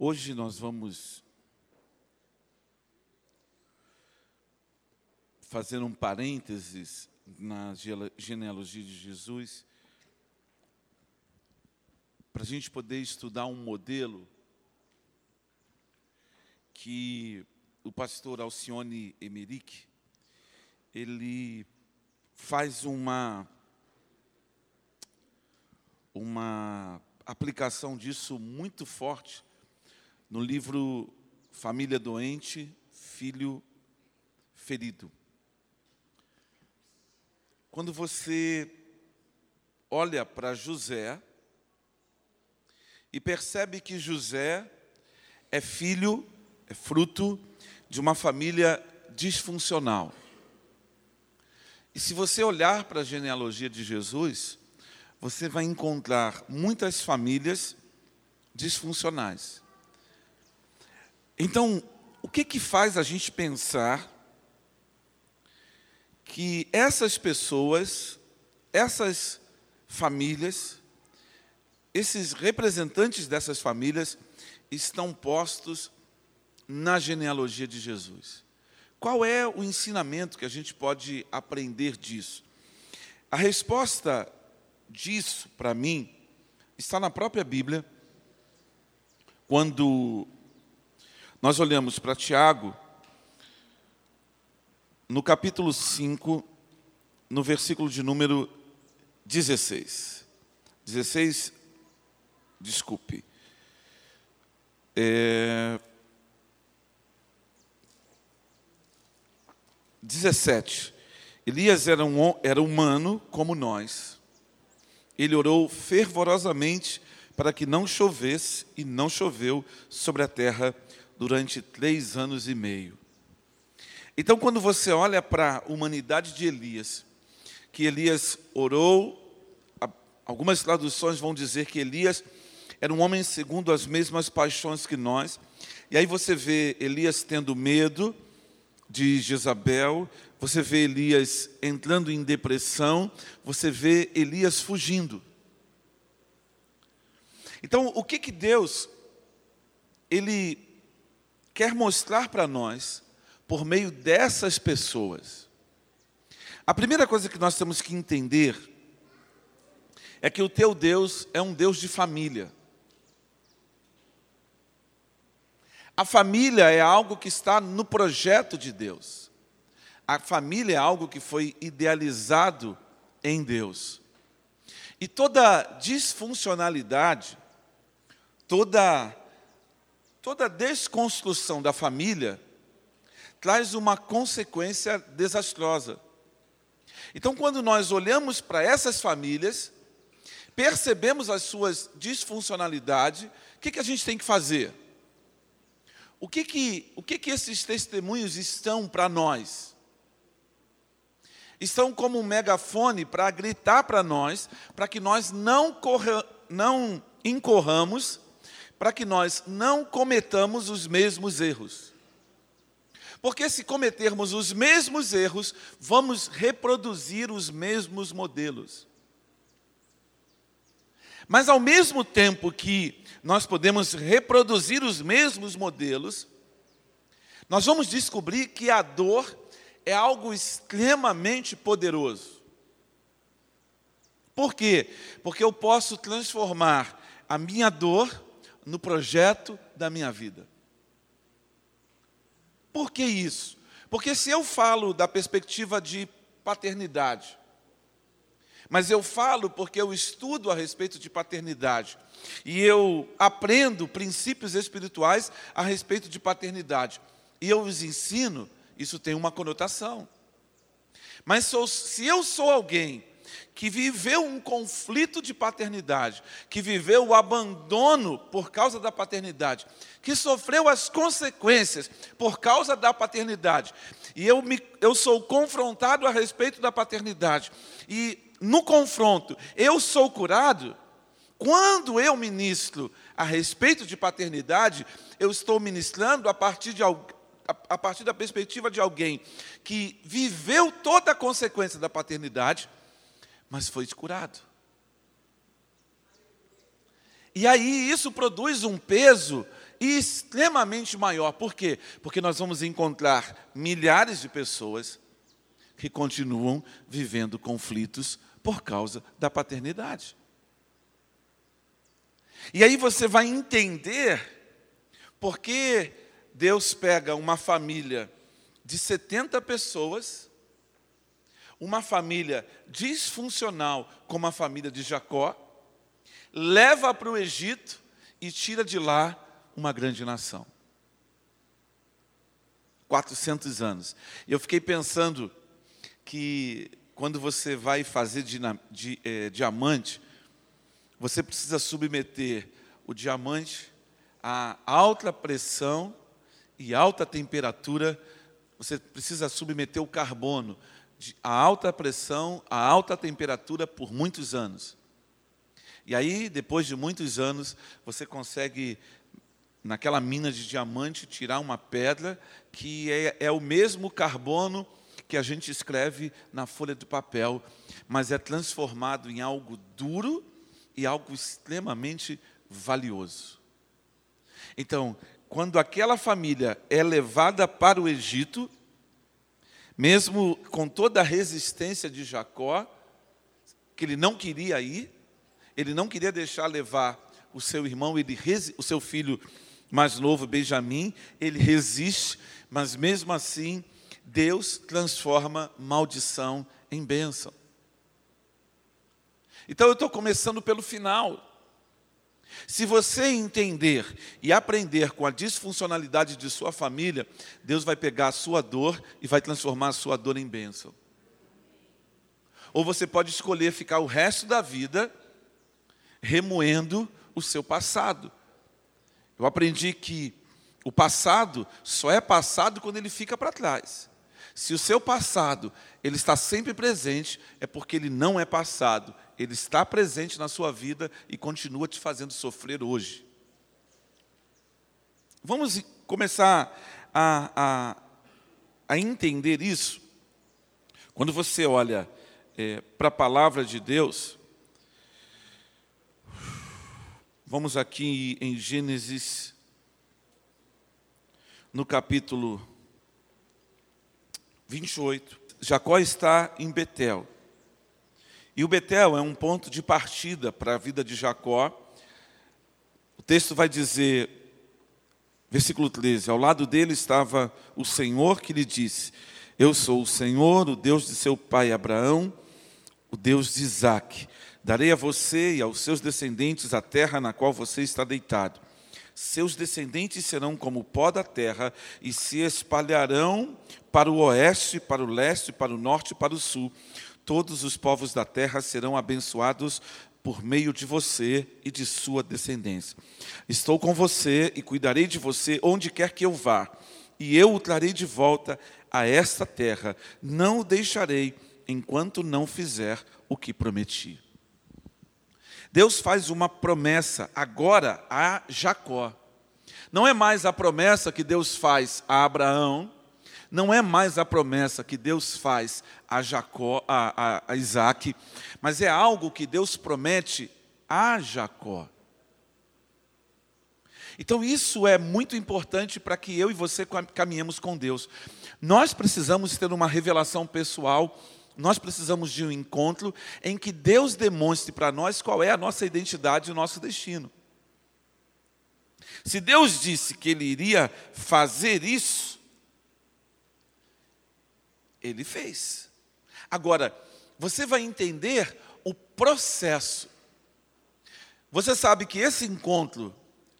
Hoje nós vamos fazer um parênteses na genealogia de Jesus, para a gente poder estudar um modelo que o pastor Alcione Emerick, ele faz uma uma aplicação disso muito forte no livro Família Doente, Filho Ferido. Quando você olha para José e percebe que José é filho, é fruto de uma família disfuncional. E se você olhar para a genealogia de Jesus, você vai encontrar muitas famílias disfuncionais. Então, o que que faz a gente pensar que essas pessoas, essas famílias, esses representantes dessas famílias estão postos na genealogia de Jesus? Qual é o ensinamento que a gente pode aprender disso? A resposta disso, para mim, está na própria Bíblia, quando nós olhamos para Tiago, no capítulo 5, no versículo de número 16. 16, desculpe. É, 17. Elias era, um, era humano como nós. Ele orou fervorosamente para que não chovesse, e não choveu sobre a terra durante três anos e meio. Então, quando você olha para a humanidade de Elias, que Elias orou, algumas traduções vão dizer que Elias era um homem segundo as mesmas paixões que nós, e aí você vê Elias tendo medo de Jezabel, você vê Elias entrando em depressão, você vê Elias fugindo. Então, o que que Deus ele quer mostrar para nós por meio dessas pessoas. A primeira coisa que nós temos que entender é que o teu Deus é um Deus de família. A família é algo que está no projeto de Deus. A família é algo que foi idealizado em Deus. E toda disfuncionalidade, toda toda desconstrução da família traz uma consequência desastrosa. Então, quando nós olhamos para essas famílias, percebemos as suas disfuncionalidades, o que, que a gente tem que fazer? O que, que, o que, que esses testemunhos estão para nós? Estão como um megafone para gritar para nós, para que nós não, corra, não incorramos para que nós não cometamos os mesmos erros. Porque se cometermos os mesmos erros, vamos reproduzir os mesmos modelos. Mas ao mesmo tempo que nós podemos reproduzir os mesmos modelos, nós vamos descobrir que a dor é algo extremamente poderoso. Por quê? Porque eu posso transformar a minha dor no projeto da minha vida. Por que isso? Porque se eu falo da perspectiva de paternidade, mas eu falo porque eu estudo a respeito de paternidade e eu aprendo princípios espirituais a respeito de paternidade e eu os ensino, isso tem uma conotação. Mas sou, se eu sou alguém que viveu um conflito de paternidade, que viveu o abandono por causa da paternidade, que sofreu as consequências por causa da paternidade, e eu, me, eu sou confrontado a respeito da paternidade, e no confronto eu sou curado, quando eu ministro a respeito de paternidade, eu estou ministrando a partir de a partir da perspectiva de alguém que viveu toda a consequência da paternidade, mas foi curado. E aí isso produz um peso extremamente maior. Por quê? Porque nós vamos encontrar milhares de pessoas que continuam vivendo conflitos por causa da paternidade. E aí você vai entender por que Deus pega uma família de 70 pessoas, uma família disfuncional como a família de Jacó, leva para o Egito e tira de lá uma grande nação. 400 anos. Eu fiquei pensando que quando você vai fazer eh, diamante, você precisa submeter o diamante a alta pressão e alta temperatura. Você precisa submeter o carbono a alta pressão, a alta temperatura por muitos anos. E aí, depois de muitos anos, você consegue, naquela mina de diamante, tirar uma pedra que é, é o mesmo carbono que a gente escreve na folha de papel, mas é transformado em algo duro e algo extremamente valioso. Então, quando aquela família é levada para o Egito, mesmo com toda a resistência de Jacó, que ele não queria ir, ele não queria deixar levar o seu irmão, ele, o seu filho mais novo, Benjamim, ele resiste, mas mesmo assim, Deus transforma maldição em bênção. Então eu estou começando pelo final. Se você entender e aprender com a disfuncionalidade de sua família, Deus vai pegar a sua dor e vai transformar a sua dor em bênção. Ou você pode escolher ficar o resto da vida remoendo o seu passado. Eu aprendi que o passado só é passado quando ele fica para trás. Se o seu passado ele está sempre presente, é porque ele não é passado, ele está presente na sua vida e continua te fazendo sofrer hoje. Vamos começar a, a, a entender isso. Quando você olha é, para a palavra de Deus, Vamos aqui em Gênesis, no capítulo 28. Jacó está em Betel. E o Betel é um ponto de partida para a vida de Jacó. O texto vai dizer, versículo 13: Ao lado dele estava o Senhor que lhe disse: Eu sou o Senhor, o Deus de seu pai Abraão, o Deus de Isaque. Darei a você e aos seus descendentes a terra na qual você está deitado. Seus descendentes serão como o pó da terra e se espalharão para o oeste, para o leste, para o norte e para o sul. Todos os povos da terra serão abençoados por meio de você e de sua descendência. Estou com você e cuidarei de você onde quer que eu vá, e eu o trarei de volta a esta terra. Não o deixarei enquanto não fizer o que prometi. Deus faz uma promessa agora a Jacó. Não é mais a promessa que Deus faz a Abraão, não é mais a promessa que Deus faz a Jacó, a, a, a Isaac, mas é algo que Deus promete a Jacó. Então isso é muito importante para que eu e você caminhemos com Deus. Nós precisamos ter uma revelação pessoal nós precisamos de um encontro em que Deus demonstre para nós qual é a nossa identidade e o nosso destino. Se Deus disse que Ele iria fazer isso, Ele fez. Agora, você vai entender o processo. Você sabe que esse encontro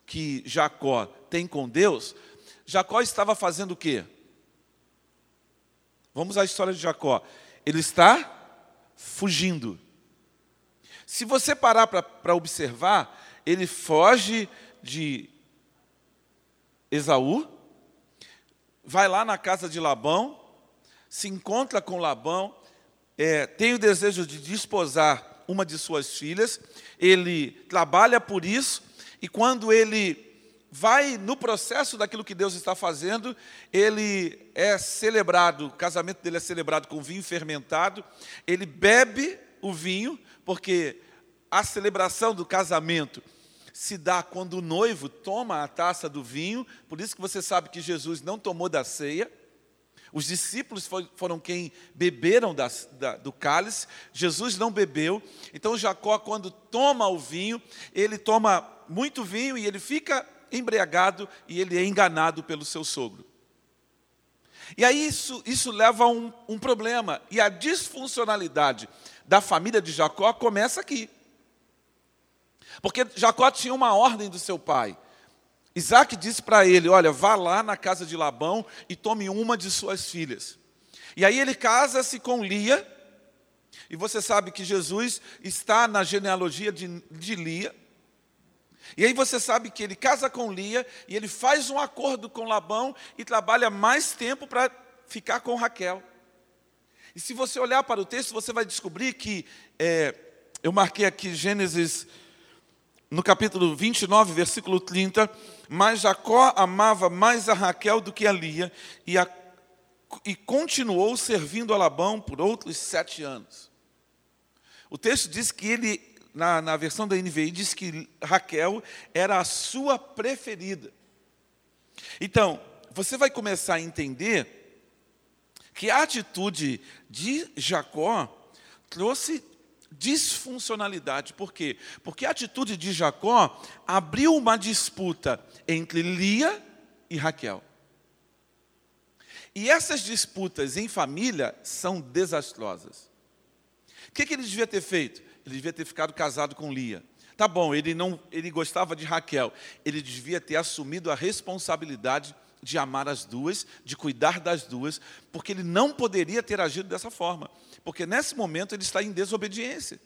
que Jacó tem com Deus, Jacó estava fazendo o quê? Vamos à história de Jacó ele está fugindo. Se você parar para observar, ele foge de Esaú, vai lá na casa de Labão, se encontra com Labão, é, tem o desejo de desposar uma de suas filhas, ele trabalha por isso, e quando ele vai no processo daquilo que Deus está fazendo, ele é celebrado, o casamento dele é celebrado com vinho fermentado, ele bebe o vinho, porque a celebração do casamento se dá quando o noivo toma a taça do vinho, por isso que você sabe que Jesus não tomou da ceia. Os discípulos foram quem beberam da, da, do cálice, Jesus não bebeu. Então Jacó, quando toma o vinho, ele toma muito vinho e ele fica embriagado e ele é enganado pelo seu sogro. E aí isso, isso leva a um, um problema. E a disfuncionalidade da família de Jacó começa aqui. Porque Jacó tinha uma ordem do seu pai. Isaac disse para ele: Olha, vá lá na casa de Labão e tome uma de suas filhas. E aí ele casa-se com Lia, e você sabe que Jesus está na genealogia de, de Lia. E aí você sabe que ele casa com Lia e ele faz um acordo com Labão e trabalha mais tempo para ficar com Raquel. E se você olhar para o texto, você vai descobrir que, é, eu marquei aqui Gênesis, no capítulo 29, versículo 30, mas Jacó amava mais a Raquel do que a Lia e, a, e continuou servindo a Labão por outros sete anos. O texto diz que ele na, na versão da NVI, diz que Raquel era a sua preferida. Então, você vai começar a entender que a atitude de Jacó trouxe disfuncionalidade. Por quê? Porque a atitude de Jacó abriu uma disputa entre Lia e Raquel. E essas disputas em família são desastrosas. O que, que ele devia ter feito? Ele devia ter ficado casado com Lia. Tá bom, ele não, ele gostava de Raquel. Ele devia ter assumido a responsabilidade de amar as duas, de cuidar das duas, porque ele não poderia ter agido dessa forma, porque nesse momento ele está em desobediência.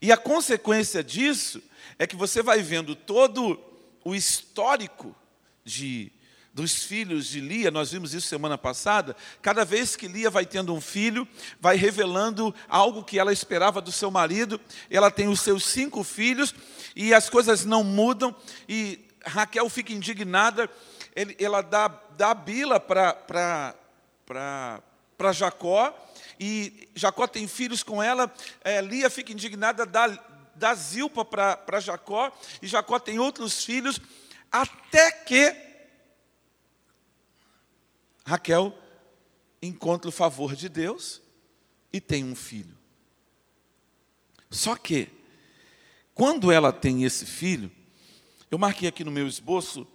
E a consequência disso é que você vai vendo todo o histórico de dos filhos de Lia, nós vimos isso semana passada, cada vez que Lia vai tendo um filho, vai revelando algo que ela esperava do seu marido, ela tem os seus cinco filhos, e as coisas não mudam, e Raquel fica indignada, ela dá, dá bila para Jacó, e Jacó tem filhos com ela, é, Lia fica indignada, dá, dá Zilpa para Jacó, e Jacó tem outros filhos, até que Raquel encontra o favor de Deus e tem um filho. Só que, quando ela tem esse filho, eu marquei aqui no meu esboço,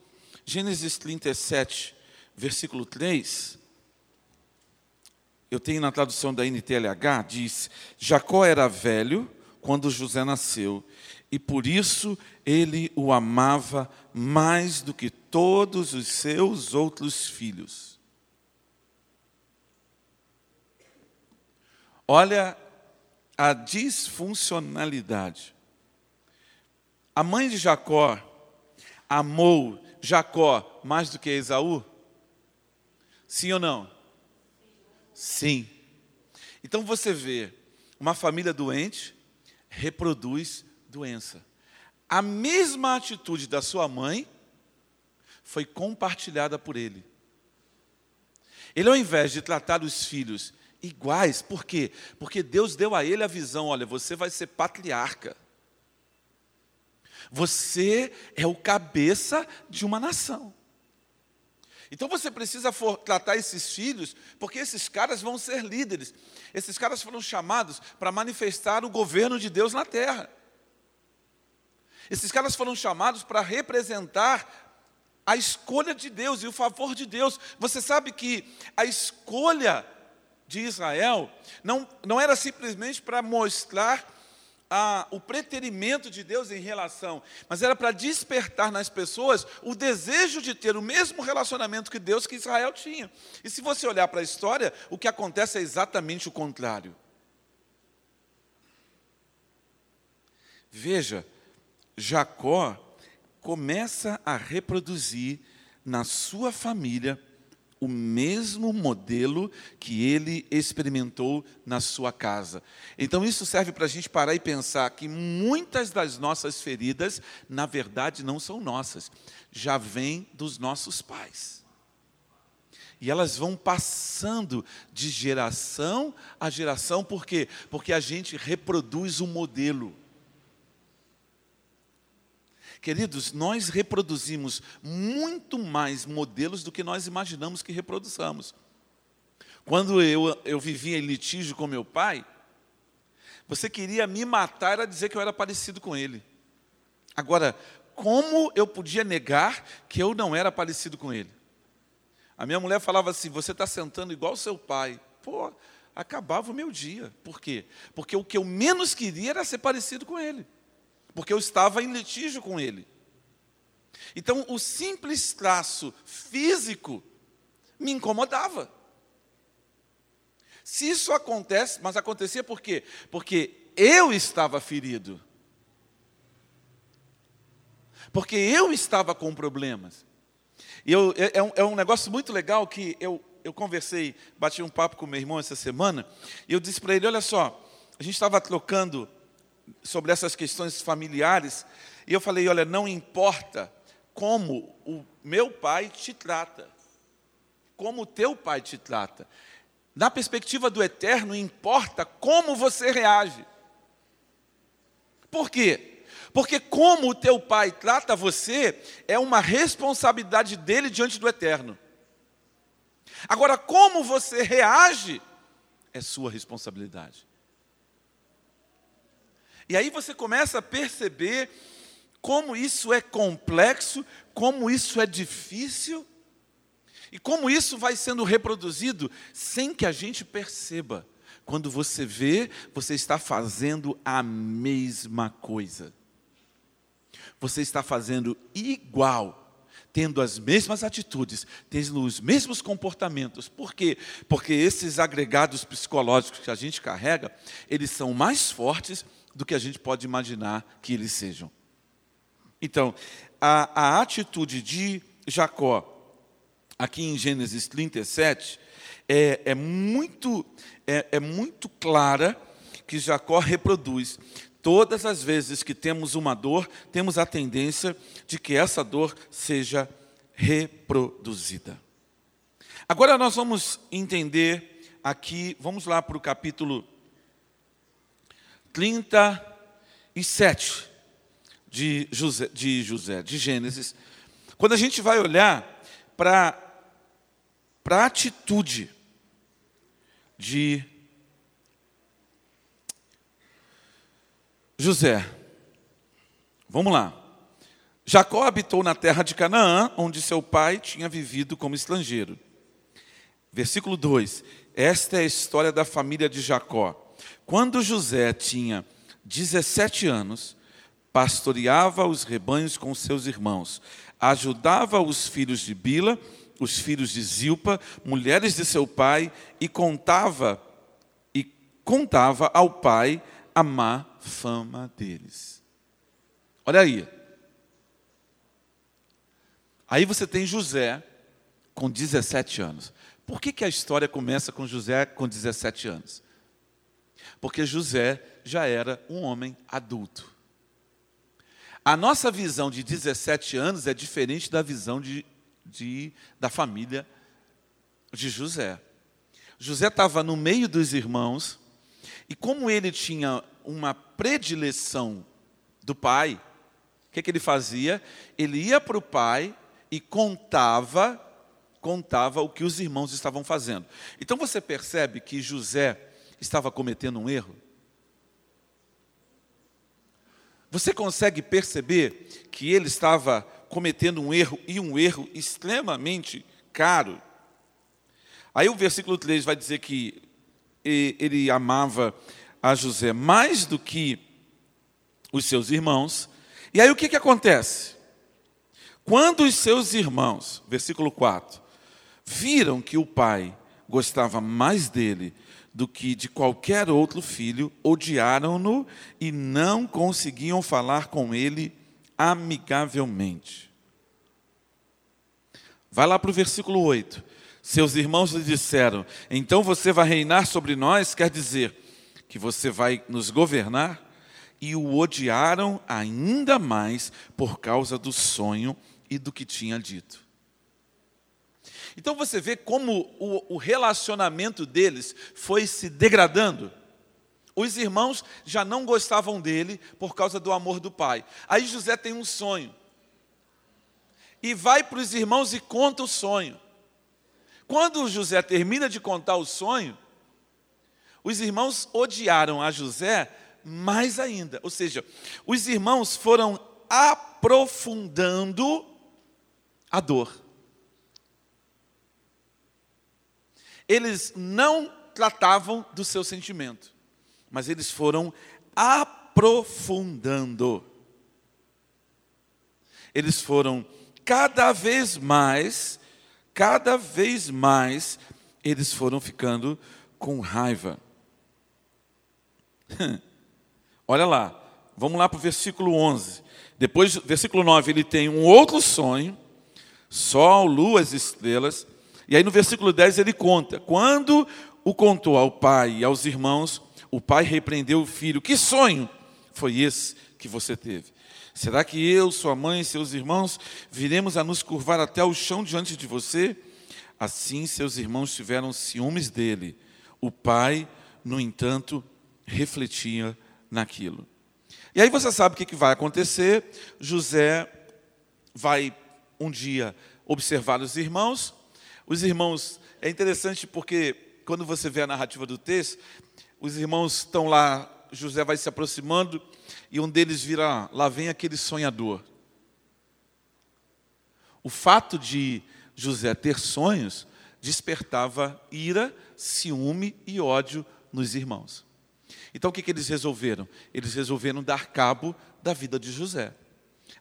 Gênesis 37, versículo 3. Eu tenho na tradução da NTLH, diz: Jacó era velho quando José nasceu, e por isso ele o amava mais do que todos os seus outros filhos. Olha a disfuncionalidade. A mãe de Jacó amou Jacó mais do que Esaú? Sim ou não? Sim. Então você vê, uma família doente reproduz doença. A mesma atitude da sua mãe foi compartilhada por ele. Ele, ao invés de tratar os filhos iguais. Por quê? Porque Deus deu a ele a visão: olha, você vai ser patriarca. Você é o cabeça de uma nação. Então você precisa for, tratar esses filhos, porque esses caras vão ser líderes. Esses caras foram chamados para manifestar o governo de Deus na terra. Esses caras foram chamados para representar a escolha de Deus e o favor de Deus. Você sabe que a escolha de Israel não, não era simplesmente para mostrar a, o preterimento de Deus em relação, mas era para despertar nas pessoas o desejo de ter o mesmo relacionamento que Deus que Israel tinha. E se você olhar para a história, o que acontece é exatamente o contrário. Veja, Jacó começa a reproduzir na sua família o mesmo modelo que ele experimentou na sua casa. Então, isso serve para a gente parar e pensar que muitas das nossas feridas, na verdade, não são nossas, já vêm dos nossos pais. E elas vão passando de geração a geração, por quê? Porque a gente reproduz um modelo. Queridos, nós reproduzimos muito mais modelos do que nós imaginamos que reproduzamos. Quando eu, eu vivia em litígio com meu pai, você queria me matar, era dizer que eu era parecido com ele. Agora, como eu podia negar que eu não era parecido com ele? A minha mulher falava assim: você está sentando igual seu pai. Pô, acabava o meu dia. Por quê? Porque o que eu menos queria era ser parecido com ele. Porque eu estava em litígio com ele. Então, o simples traço físico me incomodava. Se isso acontece, mas acontecia por quê? Porque eu estava ferido. Porque eu estava com problemas. Eu, é, é, um, é um negócio muito legal que eu, eu conversei, bati um papo com meu irmão essa semana, e eu disse para ele: olha só, a gente estava trocando sobre essas questões familiares, e eu falei: olha, não importa como o meu pai te trata, como o teu pai te trata, na perspectiva do eterno, importa como você reage. Por quê? Porque como o teu pai trata você, é uma responsabilidade dele diante do eterno. Agora, como você reage, é sua responsabilidade. E aí você começa a perceber como isso é complexo, como isso é difícil, e como isso vai sendo reproduzido sem que a gente perceba. Quando você vê, você está fazendo a mesma coisa você está fazendo igual, tendo as mesmas atitudes, tendo os mesmos comportamentos. Por quê? Porque esses agregados psicológicos que a gente carrega, eles são mais fortes do que a gente pode imaginar que eles sejam. Então, a, a atitude de Jacó, aqui em Gênesis 37, é, é, muito, é, é muito clara que Jacó reproduz Todas as vezes que temos uma dor, temos a tendência de que essa dor seja reproduzida. Agora nós vamos entender aqui, vamos lá para o capítulo 37 de José, de José, de Gênesis. Quando a gente vai olhar para, a atitude de José. Vamos lá. Jacó habitou na terra de Canaã, onde seu pai tinha vivido como estrangeiro. Versículo 2: Esta é a história da família de Jacó. Quando José tinha 17 anos, pastoreava os rebanhos com seus irmãos, ajudava os filhos de Bila, os filhos de Zilpa, mulheres de seu pai, e contava e contava ao pai a má fama deles. Olha aí. Aí você tem José com 17 anos. Por que, que a história começa com José com 17 anos? Porque José já era um homem adulto. A nossa visão de 17 anos é diferente da visão de, de da família de José. José estava no meio dos irmãos, e como ele tinha uma predileção do pai, o que, que ele fazia? Ele ia para o pai e contava, contava o que os irmãos estavam fazendo. Então você percebe que José estava cometendo um erro? Você consegue perceber que ele estava cometendo um erro e um erro extremamente caro? Aí o versículo 3 vai dizer que ele amava a José mais do que os seus irmãos. E aí o que, que acontece? Quando os seus irmãos, versículo 4, viram que o pai gostava mais dele do que de qualquer outro filho, odiaram-no e não conseguiam falar com ele amigavelmente. Vai lá para o versículo 8. Seus irmãos lhe disseram: Então você vai reinar sobre nós? Quer dizer, que você vai nos governar, e o odiaram ainda mais por causa do sonho e do que tinha dito. Então você vê como o, o relacionamento deles foi se degradando. Os irmãos já não gostavam dele por causa do amor do pai. Aí José tem um sonho. E vai para os irmãos e conta o sonho. Quando José termina de contar o sonho, os irmãos odiaram a José mais ainda. Ou seja, os irmãos foram aprofundando a dor. Eles não tratavam do seu sentimento, mas eles foram aprofundando. Eles foram cada vez mais, cada vez mais, eles foram ficando com raiva. Olha lá, vamos lá para o versículo 11. Depois, versículo 9, ele tem um outro sonho, sol, lua, as estrelas. E aí no versículo 10 ele conta: quando o contou ao pai e aos irmãos, o pai repreendeu o filho: Que sonho foi esse que você teve? Será que eu, sua mãe e seus irmãos viremos a nos curvar até o chão diante de você? Assim seus irmãos tiveram ciúmes dele. O pai, no entanto, refletia naquilo. E aí você sabe o que vai acontecer. José vai um dia observar os irmãos. Os irmãos, é interessante porque quando você vê a narrativa do texto, os irmãos estão lá, José vai se aproximando e um deles vira, lá vem aquele sonhador. O fato de José ter sonhos despertava ira, ciúme e ódio nos irmãos. Então o que, que eles resolveram? Eles resolveram dar cabo da vida de José.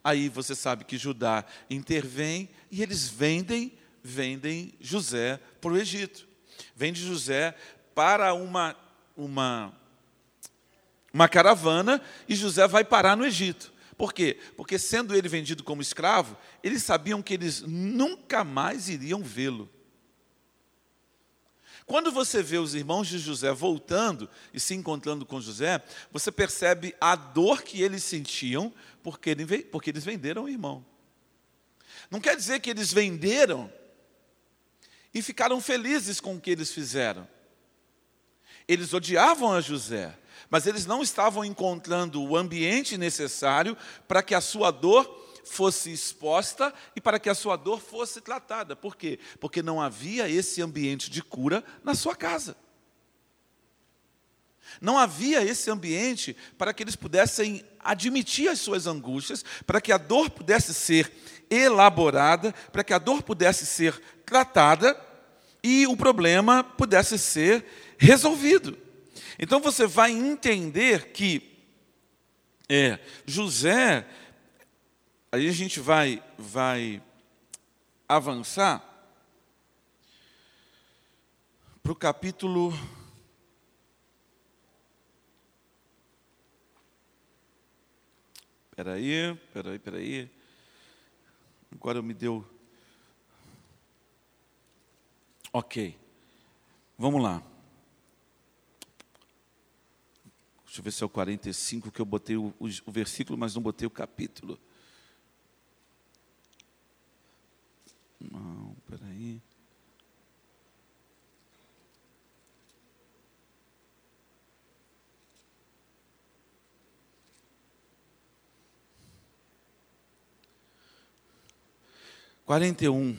Aí você sabe que Judá intervém e eles vendem, vendem José para o Egito. Vende José para uma, uma, uma caravana e José vai parar no Egito. Por quê? Porque sendo ele vendido como escravo, eles sabiam que eles nunca mais iriam vê-lo. Quando você vê os irmãos de José voltando e se encontrando com José, você percebe a dor que eles sentiam porque, porque eles venderam o irmão. Não quer dizer que eles venderam e ficaram felizes com o que eles fizeram. Eles odiavam a José, mas eles não estavam encontrando o ambiente necessário para que a sua dor fosse exposta e para que a sua dor fosse tratada. Por quê? Porque não havia esse ambiente de cura na sua casa. Não havia esse ambiente para que eles pudessem admitir as suas angústias, para que a dor pudesse ser elaborada, para que a dor pudesse ser tratada e o problema pudesse ser resolvido. Então você vai entender que é, José Aí a gente vai, vai avançar para o capítulo. Espera aí, espera aí, espera aí. Agora me deu. Ok. Vamos lá. Deixa eu ver se é o 45 que eu botei o, o, o versículo, mas não botei o capítulo. Não, peraí. Quarenta e um,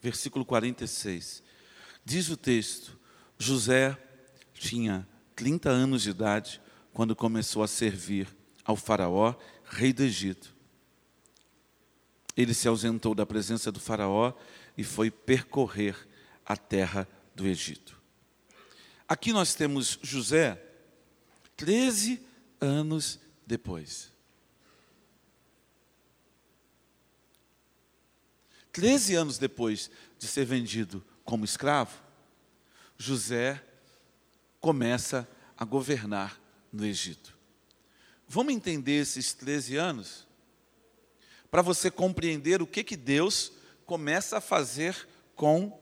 versículo quarenta e seis. Diz o texto: José tinha 30 anos de idade quando começou a servir ao Faraó, rei do Egito ele se ausentou da presença do Faraó e foi percorrer a terra do Egito. Aqui nós temos José, 13 anos depois. 13 anos depois de ser vendido como escravo, José começa a governar no Egito. Vamos entender esses 13 anos? para você compreender o que, que Deus começa a fazer com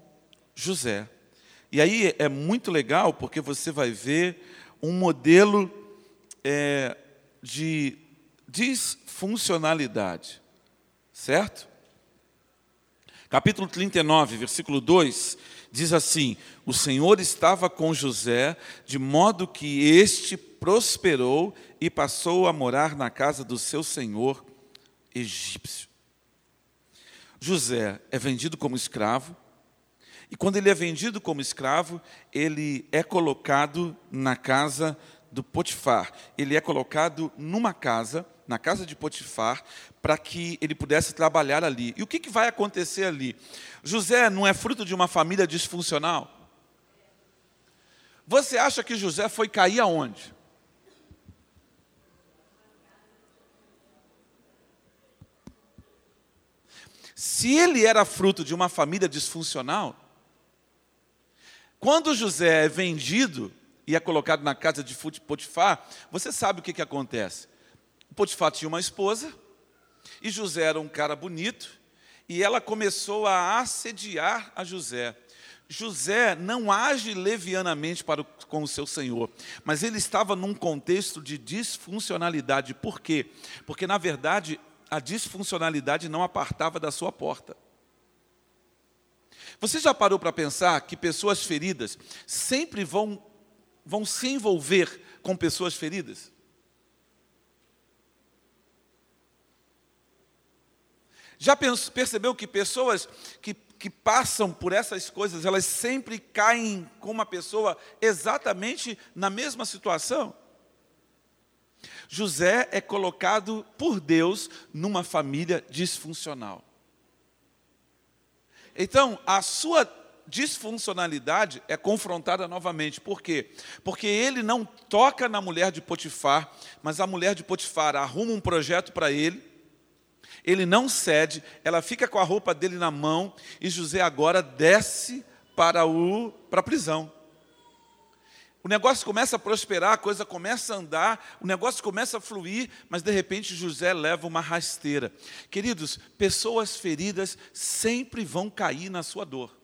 José. E aí é muito legal porque você vai ver um modelo é, de disfuncionalidade, certo? Capítulo 39, versículo 2, diz assim: O Senhor estava com José, de modo que este prosperou e passou a morar na casa do seu senhor egípcio. José é vendido como escravo, e quando ele é vendido como escravo, ele é colocado na casa do Potifar. Ele é colocado numa casa, na casa de Potifar, para que ele pudesse trabalhar ali. E o que, que vai acontecer ali? José não é fruto de uma família disfuncional? Você acha que José foi cair aonde? Se ele era fruto de uma família disfuncional, quando José é vendido e é colocado na casa de Potifar, você sabe o que, que acontece. Potifar tinha uma esposa, e José era um cara bonito, e ela começou a assediar a José. José não age levianamente para o, com o seu senhor, mas ele estava num contexto de disfuncionalidade. Por quê? Porque, na verdade, a disfuncionalidade não apartava da sua porta. Você já parou para pensar que pessoas feridas sempre vão, vão se envolver com pessoas feridas? Já percebeu que pessoas que, que passam por essas coisas, elas sempre caem com uma pessoa exatamente na mesma situação? José é colocado por Deus numa família disfuncional. Então, a sua disfuncionalidade é confrontada novamente. Por quê? Porque ele não toca na mulher de Potifar, mas a mulher de Potifar arruma um projeto para ele ele não cede, ela fica com a roupa dele na mão e José agora desce para, o, para a prisão. O negócio começa a prosperar, a coisa começa a andar, o negócio começa a fluir, mas de repente José leva uma rasteira. Queridos, pessoas feridas sempre vão cair na sua dor.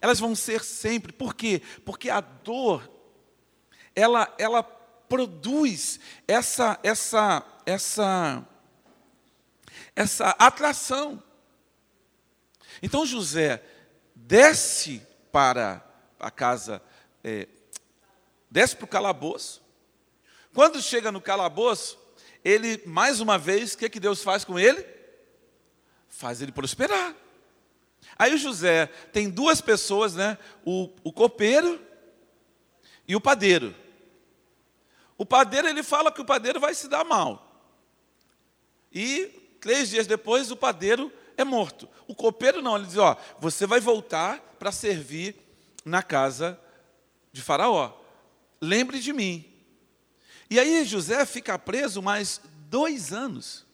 Elas vão ser sempre, por quê? Porque a dor, ela, ela produz essa, essa, essa essa atração. Então José desce para a casa, é, desce para o calabouço. Quando chega no calabouço, ele, mais uma vez, o que, que Deus faz com ele? Faz ele prosperar. Aí o José tem duas pessoas, né? O, o copeiro e o padeiro. O padeiro, ele fala que o padeiro vai se dar mal. E Três dias depois, o padeiro é morto. O copeiro não, ele diz: Ó, você vai voltar para servir na casa de Faraó. Lembre de mim. E aí José fica preso mais dois anos.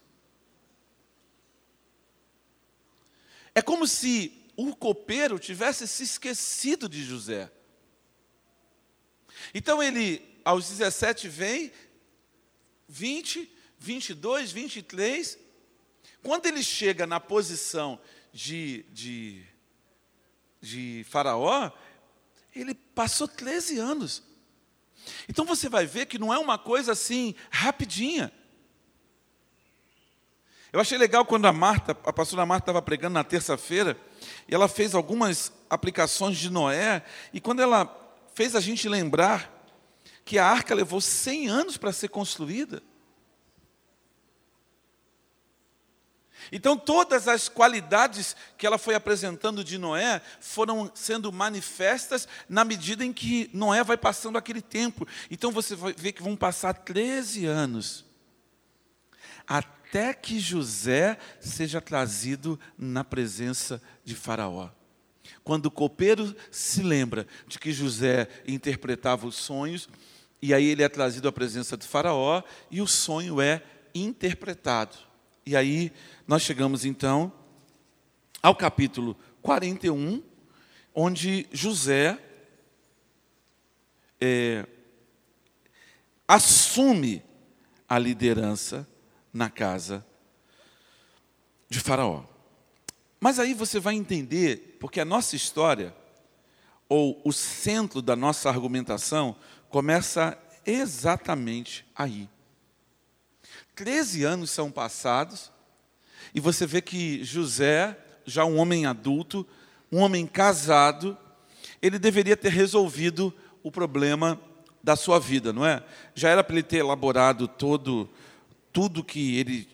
É como se o copeiro tivesse se esquecido de José. Então ele, aos 17, vem, 20, 22, 23, quando ele chega na posição de, de, de Faraó, ele passou 13 anos. Então você vai ver que não é uma coisa assim rapidinha. Eu achei legal quando a Marta, a pastora Marta estava pregando na terça-feira, e ela fez algumas aplicações de Noé, e quando ela fez a gente lembrar que a arca levou 100 anos para ser construída. Então, todas as qualidades que ela foi apresentando de Noé foram sendo manifestas na medida em que Noé vai passando aquele tempo. Então, você vai ver que vão passar 13 anos até que José seja trazido na presença de Faraó. Quando o copeiro se lembra de que José interpretava os sonhos, e aí ele é trazido à presença de Faraó, e o sonho é interpretado. E aí nós chegamos então ao capítulo 41, onde José é, assume a liderança na casa de Faraó. Mas aí você vai entender, porque a nossa história, ou o centro da nossa argumentação, começa exatamente aí. Treze anos são passados e você vê que José, já um homem adulto, um homem casado, ele deveria ter resolvido o problema da sua vida, não é? Já era para ele ter elaborado todo tudo que ele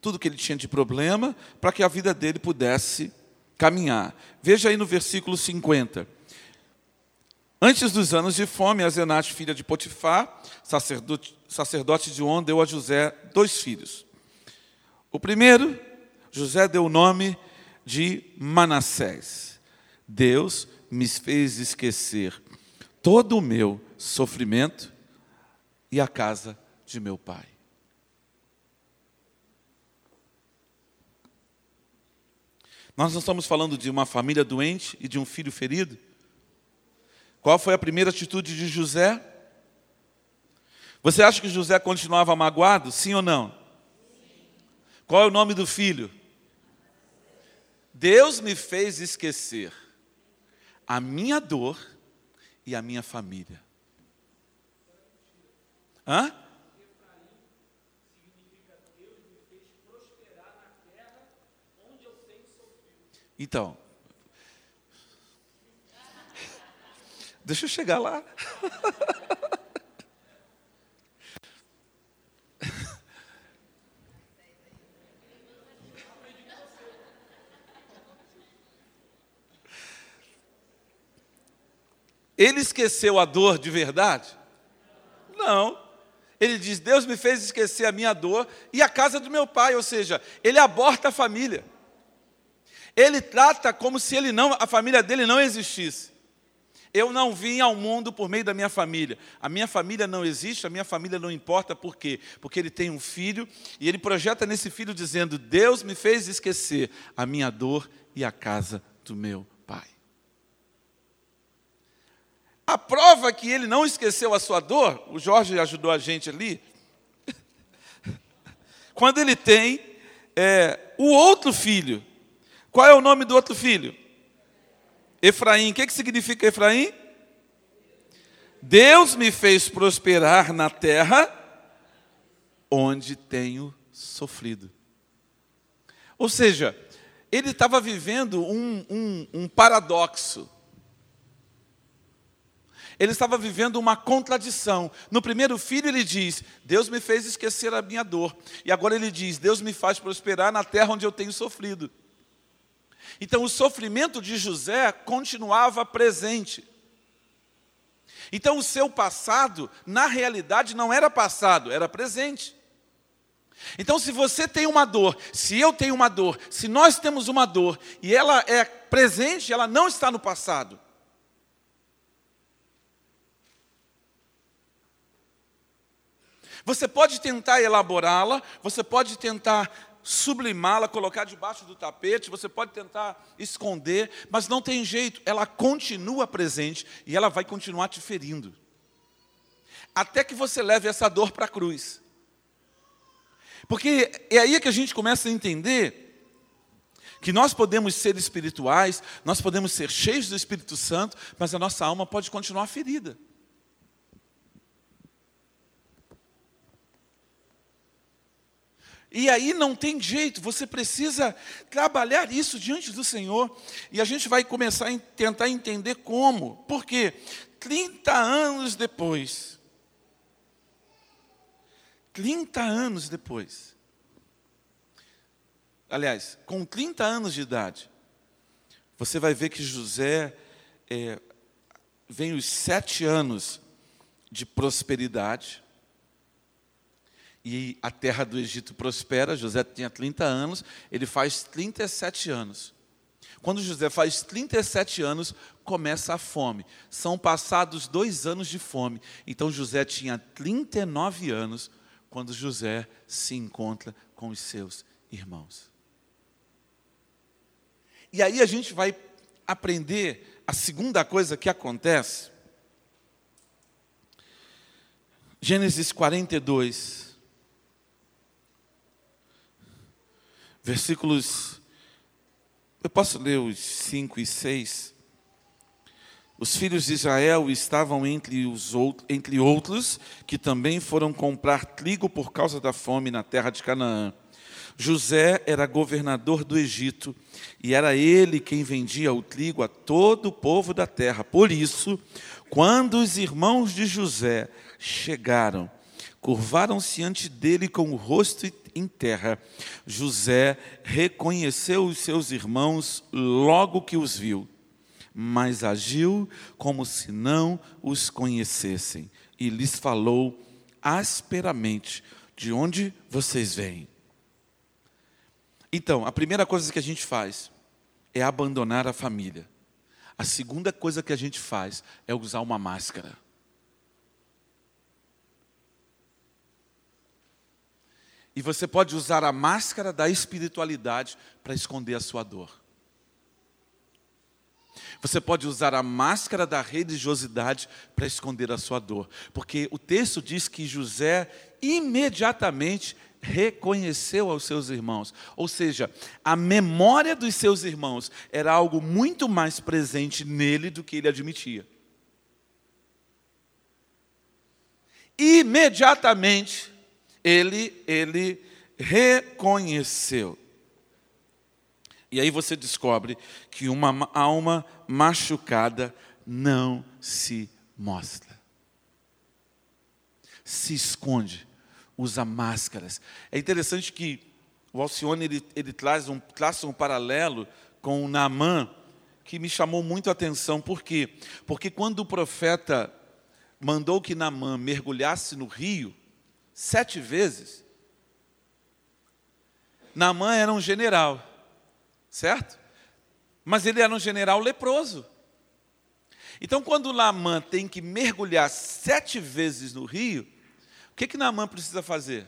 tudo que ele tinha de problema para que a vida dele pudesse caminhar. Veja aí no versículo 50. Antes dos anos de fome, Azenate, filha de Potifar, sacerdote, de On, deu a José dois filhos. O primeiro, José deu o nome de Manassés. Deus me fez esquecer todo o meu sofrimento e a casa de meu pai. Nós não estamos falando de uma família doente e de um filho ferido? Qual foi a primeira atitude de José? Você acha que José continuava magoado? Sim ou não? Qual é o nome do filho? Deus me fez esquecer a minha dor e a minha família. Hã? Então, Deixa eu chegar lá. Ele esqueceu a dor de verdade? Não. Ele diz: Deus me fez esquecer a minha dor e a casa do meu pai, ou seja, ele aborta a família. Ele trata como se ele não, a família dele não existisse. Eu não vim ao mundo por meio da minha família. A minha família não existe, a minha família não importa. Por quê? Porque ele tem um filho e ele projeta nesse filho dizendo: Deus me fez esquecer a minha dor e a casa do meu pai. A prova que ele não esqueceu a sua dor, o Jorge ajudou a gente ali, quando ele tem é, o outro filho. Qual é o nome do outro filho? Efraim, o que, que significa Efraim? Deus me fez prosperar na terra onde tenho sofrido. Ou seja, ele estava vivendo um, um, um paradoxo. Ele estava vivendo uma contradição. No primeiro filho, ele diz: Deus me fez esquecer a minha dor. E agora ele diz: Deus me faz prosperar na terra onde eu tenho sofrido. Então o sofrimento de José continuava presente. Então o seu passado, na realidade, não era passado, era presente. Então, se você tem uma dor, se eu tenho uma dor, se nós temos uma dor e ela é presente, ela não está no passado. Você pode tentar elaborá-la, você pode tentar sublimá-la, colocar debaixo do tapete, você pode tentar esconder, mas não tem jeito, ela continua presente e ela vai continuar te ferindo. Até que você leve essa dor para a cruz. Porque é aí que a gente começa a entender que nós podemos ser espirituais, nós podemos ser cheios do Espírito Santo, mas a nossa alma pode continuar ferida. E aí não tem jeito, você precisa trabalhar isso diante do Senhor. E a gente vai começar a tentar entender como. Porque 30 anos depois, 30 anos depois, aliás, com 30 anos de idade, você vai ver que José é, vem os sete anos de prosperidade e a terra do Egito prospera. José tinha 30 anos, ele faz 37 anos. Quando José faz 37 anos, começa a fome. São passados dois anos de fome. Então José tinha 39 anos quando José se encontra com os seus irmãos. E aí a gente vai aprender a segunda coisa que acontece. Gênesis 42. Versículos. Eu posso ler os 5 e 6. Os filhos de Israel estavam entre, os outros, entre outros que também foram comprar trigo por causa da fome na terra de Canaã. José era governador do Egito e era ele quem vendia o trigo a todo o povo da terra. Por isso, quando os irmãos de José chegaram, curvaram-se ante dele com o rosto em terra. José reconheceu os seus irmãos logo que os viu, mas agiu como se não os conhecessem e lhes falou asperamente: De onde vocês vêm? Então, a primeira coisa que a gente faz é abandonar a família. A segunda coisa que a gente faz é usar uma máscara. E você pode usar a máscara da espiritualidade para esconder a sua dor. Você pode usar a máscara da religiosidade para esconder a sua dor. Porque o texto diz que José imediatamente reconheceu aos seus irmãos. Ou seja, a memória dos seus irmãos era algo muito mais presente nele do que ele admitia. Imediatamente ele ele reconheceu. E aí você descobre que uma alma machucada não se mostra. Se esconde usa máscaras. É interessante que o Alcione ele, ele traz, um, traz um paralelo com o Naamã, que me chamou muito a atenção. Por quê? Porque quando o profeta mandou que Naamã mergulhasse no rio sete vezes, Naamã era um general, certo? Mas ele era um general leproso. Então, quando Naamã tem que mergulhar sete vezes no rio, que, que Naamã precisa fazer?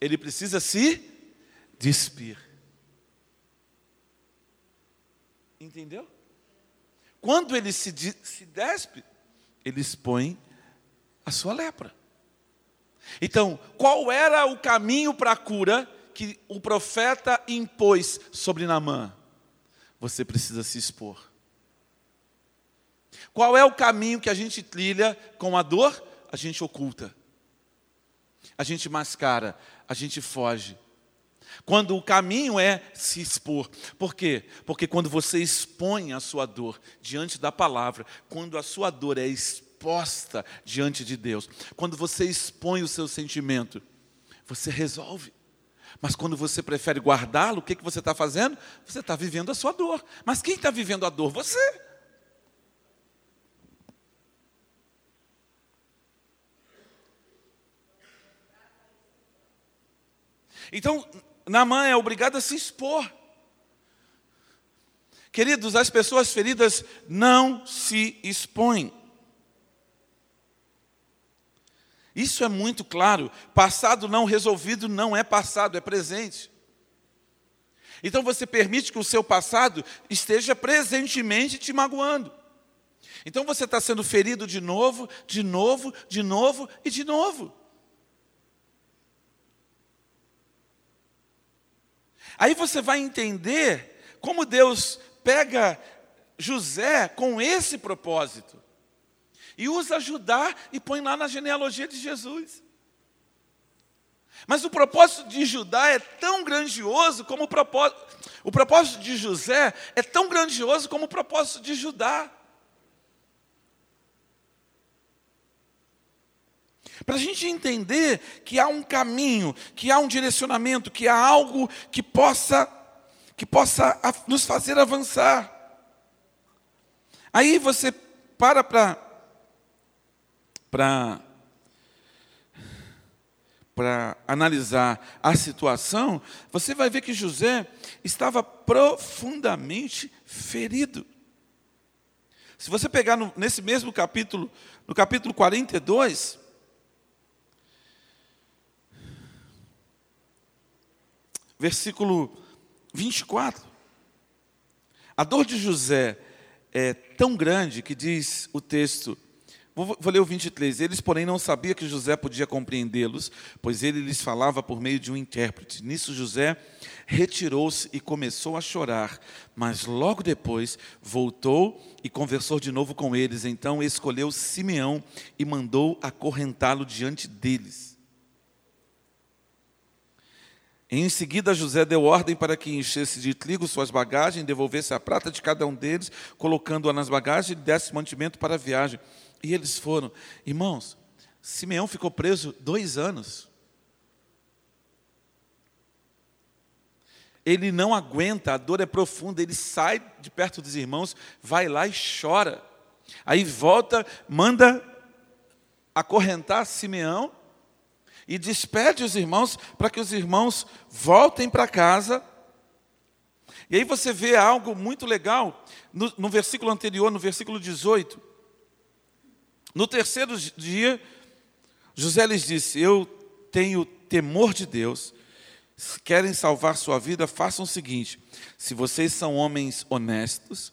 Ele precisa se despir. Entendeu? Quando ele se, se despe, ele expõe a sua lepra. Então, qual era o caminho para a cura que o profeta impôs sobre Naamã? Você precisa se expor. Qual é o caminho que a gente trilha com a dor? a gente oculta, a gente mascara, a gente foge. Quando o caminho é se expor. Por quê? Porque quando você expõe a sua dor diante da palavra, quando a sua dor é exposta diante de Deus, quando você expõe o seu sentimento, você resolve. Mas quando você prefere guardá-lo, o que, que você está fazendo? Você está vivendo a sua dor. Mas quem está vivendo a dor? Você. Então, Naamã é obrigado a se expor. Queridos, as pessoas feridas não se expõem. Isso é muito claro. Passado não resolvido não é passado, é presente. Então você permite que o seu passado esteja presentemente te magoando. Então você está sendo ferido de novo, de novo, de novo e de novo. Aí você vai entender como Deus pega José com esse propósito e usa Judá e põe lá na genealogia de Jesus. Mas o propósito de Judá é tão grandioso como o propósito, o propósito de José é tão grandioso como o propósito de Judá. Para a gente entender que há um caminho, que há um direcionamento, que há algo que possa, que possa nos fazer avançar. Aí você para para para para analisar a situação, você vai ver que José estava profundamente ferido. Se você pegar no, nesse mesmo capítulo, no capítulo 42, versículo 24. A dor de José é tão grande que diz o texto, vou, vou ler o 23. Eles, porém, não sabiam que José podia compreendê-los, pois ele lhes falava por meio de um intérprete. Nisso, José retirou-se e começou a chorar, mas logo depois voltou e conversou de novo com eles. Então escolheu Simeão e mandou acorrentá-lo diante deles. Em seguida, José deu ordem para que enchesse de trigo suas bagagens, devolvesse a prata de cada um deles, colocando-a nas bagagens e desse mantimento para a viagem. E eles foram. Irmãos, Simeão ficou preso dois anos. Ele não aguenta, a dor é profunda, ele sai de perto dos irmãos, vai lá e chora. Aí volta, manda acorrentar Simeão e despede os irmãos para que os irmãos voltem para casa. E aí você vê algo muito legal no, no versículo anterior, no versículo 18. No terceiro dia, José lhes disse: Eu tenho temor de Deus. Se querem salvar sua vida, façam o seguinte: se vocês são homens honestos,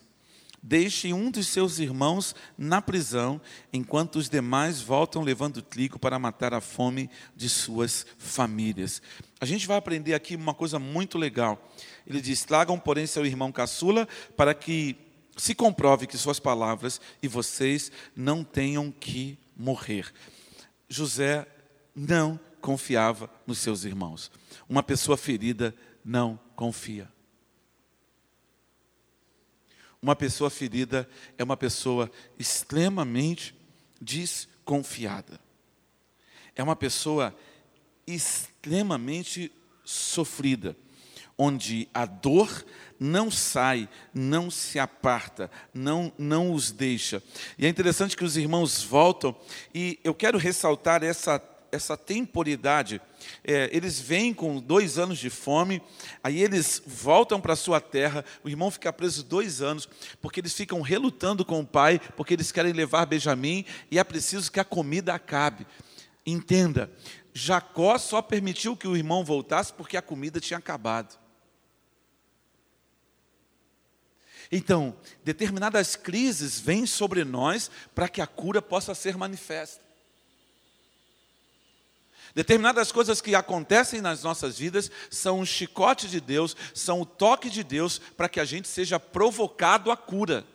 Deixe um dos seus irmãos na prisão, enquanto os demais voltam levando trigo para matar a fome de suas famílias. A gente vai aprender aqui uma coisa muito legal. Ele diz: Tragam, porém, seu irmão caçula, para que se comprove que suas palavras e vocês não tenham que morrer. José não confiava nos seus irmãos. Uma pessoa ferida não confia. Uma pessoa ferida é uma pessoa extremamente desconfiada. É uma pessoa extremamente sofrida, onde a dor não sai, não se aparta, não, não os deixa. E é interessante que os irmãos voltam, e eu quero ressaltar essa essa temporidade. É, eles vêm com dois anos de fome, aí eles voltam para sua terra. O irmão fica preso dois anos, porque eles ficam relutando com o pai, porque eles querem levar Benjamim e é preciso que a comida acabe. Entenda, Jacó só permitiu que o irmão voltasse porque a comida tinha acabado. Então, determinadas crises vêm sobre nós para que a cura possa ser manifesta. Determinadas coisas que acontecem nas nossas vidas são um chicote de Deus, são o toque de Deus para que a gente seja provocado à cura.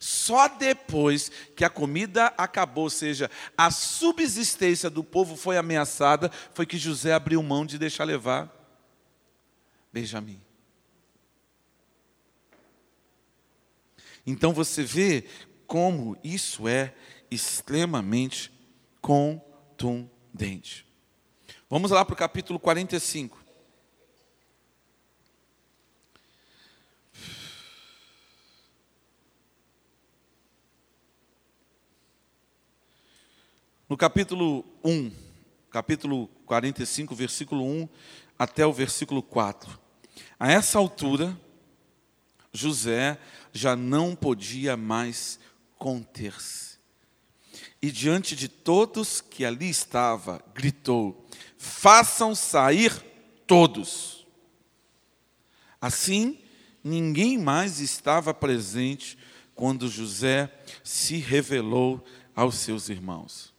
Só depois que a comida acabou, ou seja, a subsistência do povo foi ameaçada, foi que José abriu mão de deixar levar Benjamim. Então você vê como isso é extremamente contundente. Vamos lá para o capítulo 45. No capítulo 1, capítulo 45, versículo 1 até o versículo 4. A essa altura, José já não podia mais conter-se e diante de todos que ali estava, gritou: Façam sair todos. Assim, ninguém mais estava presente quando José se revelou aos seus irmãos.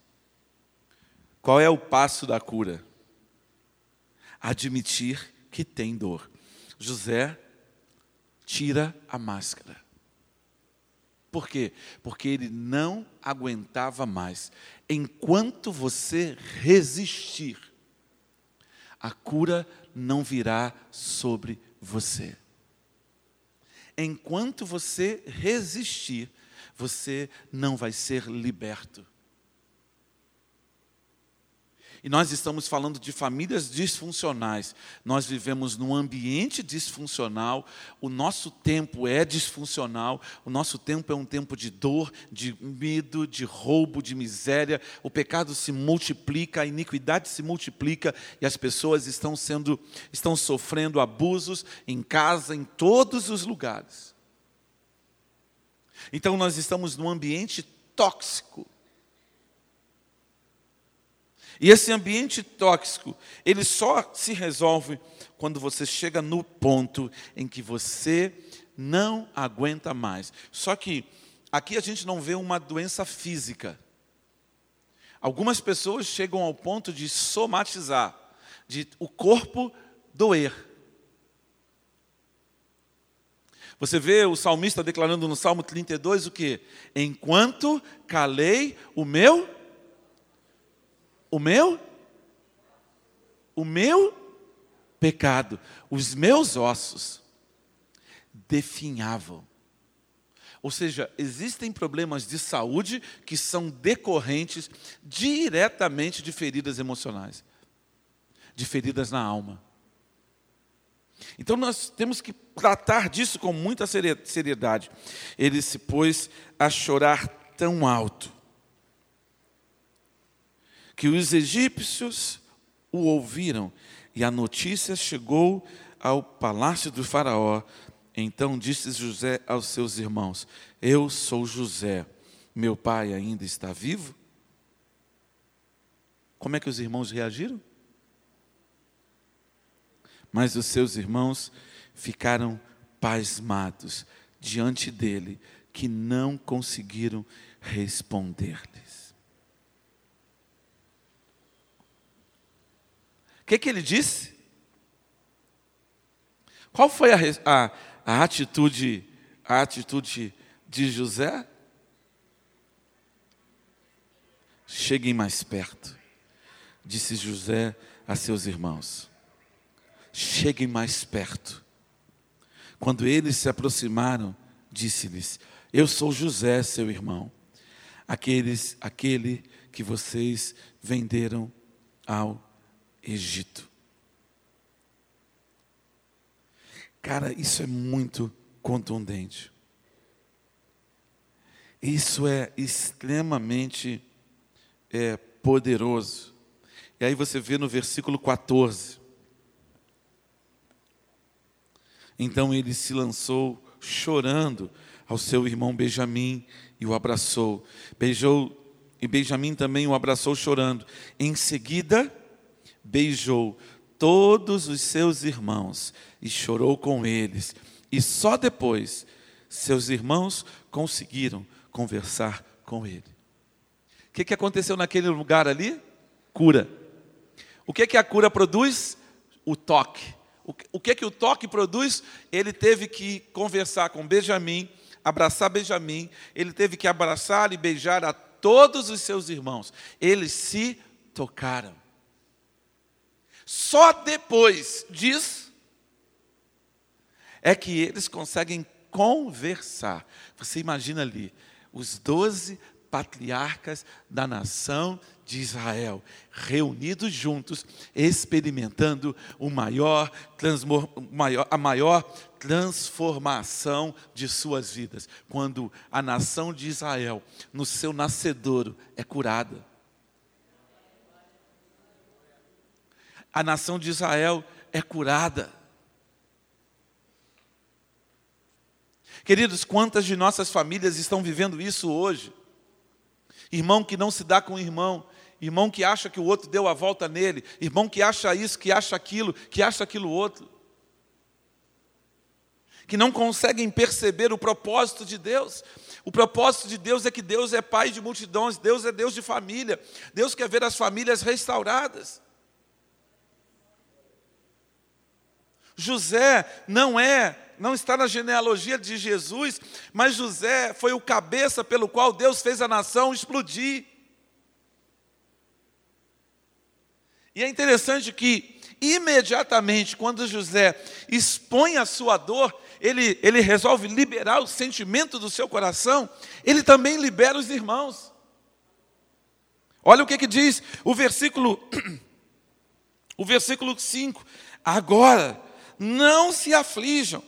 Qual é o passo da cura? Admitir que tem dor. José tira a máscara. Por quê? Porque ele não aguentava mais. Enquanto você resistir, a cura não virá sobre você. Enquanto você resistir, você não vai ser liberto. E nós estamos falando de famílias disfuncionais. Nós vivemos num ambiente disfuncional, o nosso tempo é disfuncional, o nosso tempo é um tempo de dor, de medo, de roubo, de miséria. O pecado se multiplica, a iniquidade se multiplica e as pessoas estão sendo estão sofrendo abusos em casa, em todos os lugares. Então nós estamos num ambiente tóxico e esse ambiente tóxico, ele só se resolve quando você chega no ponto em que você não aguenta mais. Só que aqui a gente não vê uma doença física. Algumas pessoas chegam ao ponto de somatizar, de o corpo doer. Você vê o salmista declarando no Salmo 32 o que? Enquanto calei o meu o meu? O meu pecado, os meus ossos definhavam. Ou seja, existem problemas de saúde que são decorrentes diretamente de feridas emocionais, de feridas na alma. Então nós temos que tratar disso com muita seriedade. Ele se pôs a chorar tão alto que os egípcios o ouviram e a notícia chegou ao palácio do Faraó. Então disse José aos seus irmãos: Eu sou José, meu pai ainda está vivo? Como é que os irmãos reagiram? Mas os seus irmãos ficaram pasmados diante dele, que não conseguiram responder-lhes. O que, que ele disse? Qual foi a, a, a atitude, a atitude de José? Cheguem mais perto, disse José a seus irmãos. Cheguem mais perto. Quando eles se aproximaram, disse-lhes: Eu sou José, seu irmão, aqueles, aquele que vocês venderam ao Egito. Cara, isso é muito contundente. Isso é extremamente é, poderoso. E aí você vê no versículo 14. Então ele se lançou chorando ao seu irmão Benjamim e o abraçou. Beijou e Benjamim também o abraçou chorando. Em seguida, beijou todos os seus irmãos e chorou com eles. E só depois seus irmãos conseguiram conversar com ele. O que, que aconteceu naquele lugar ali? Cura. O que, que a cura produz? O toque. O que que o toque produz? Ele teve que conversar com Benjamim, abraçar Benjamim, ele teve que abraçar e beijar a todos os seus irmãos. Eles se tocaram. Só depois disso é que eles conseguem conversar. Você imagina ali, os doze patriarcas da nação de Israel, reunidos juntos, experimentando o maior, a maior transformação de suas vidas, quando a nação de Israel, no seu nascedouro, é curada. A nação de Israel é curada. Queridos, quantas de nossas famílias estão vivendo isso hoje? Irmão que não se dá com o irmão, irmão que acha que o outro deu a volta nele, irmão que acha isso, que acha aquilo, que acha aquilo outro. Que não conseguem perceber o propósito de Deus. O propósito de Deus é que Deus é pai de multidões, Deus é Deus de família. Deus quer ver as famílias restauradas. José não é, não está na genealogia de Jesus, mas José foi o cabeça pelo qual Deus fez a nação explodir. E é interessante que, imediatamente, quando José expõe a sua dor, ele, ele resolve liberar o sentimento do seu coração, ele também libera os irmãos. Olha o que, que diz o versículo, o versículo 5. Agora, não se aflijam,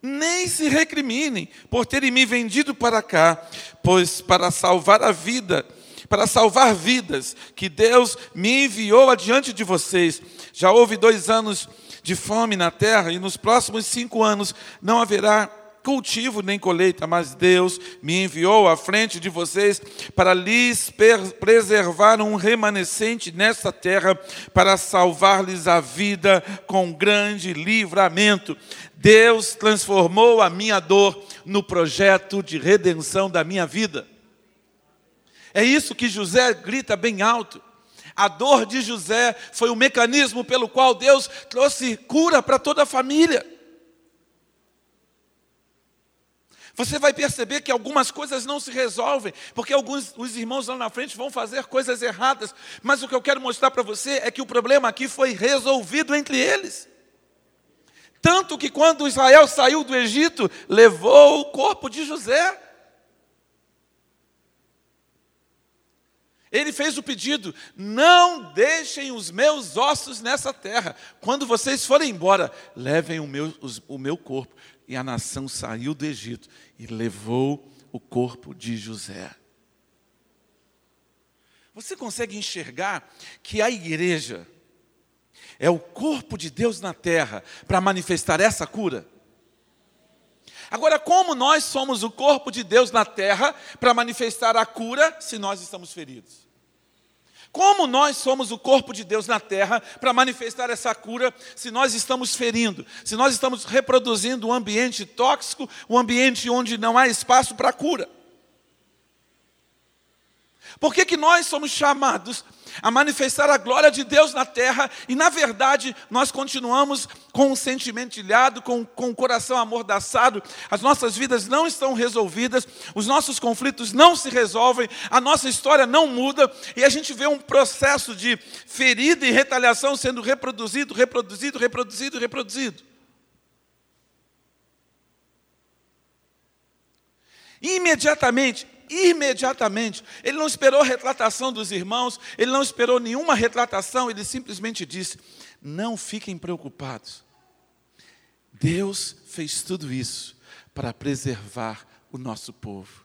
nem se recriminem por terem me vendido para cá, pois para salvar a vida para salvar vidas, que Deus me enviou adiante de vocês. Já houve dois anos de fome na terra, e nos próximos cinco anos não haverá cultivo nem colheita, mas Deus me enviou à frente de vocês para lhes preservar um remanescente nesta terra, para salvar-lhes a vida com grande livramento. Deus transformou a minha dor no projeto de redenção da minha vida. É isso que José grita bem alto. A dor de José foi o mecanismo pelo qual Deus trouxe cura para toda a família. Você vai perceber que algumas coisas não se resolvem, porque alguns os irmãos lá na frente vão fazer coisas erradas, mas o que eu quero mostrar para você é que o problema aqui foi resolvido entre eles. Tanto que quando Israel saiu do Egito, levou o corpo de José. Ele fez o pedido: não deixem os meus ossos nessa terra. Quando vocês forem embora, levem o meu, os, o meu corpo. E a nação saiu do Egito e levou o corpo de José. Você consegue enxergar que a igreja é o corpo de Deus na terra para manifestar essa cura? Agora, como nós somos o corpo de Deus na terra para manifestar a cura se nós estamos feridos? Como nós somos o corpo de Deus na terra para manifestar essa cura se nós estamos ferindo, se nós estamos reproduzindo um ambiente tóxico, um ambiente onde não há espaço para cura? Por que, que nós somos chamados a manifestar a glória de Deus na terra e, na verdade, nós continuamos com o sentimento ilhado, com, com o coração amordaçado, as nossas vidas não estão resolvidas, os nossos conflitos não se resolvem, a nossa história não muda e a gente vê um processo de ferida e retaliação sendo reproduzido, reproduzido, reproduzido, reproduzido. Imediatamente, imediatamente. Ele não esperou retratação dos irmãos, ele não esperou nenhuma retratação, ele simplesmente disse: Não fiquem preocupados. Deus fez tudo isso para preservar o nosso povo.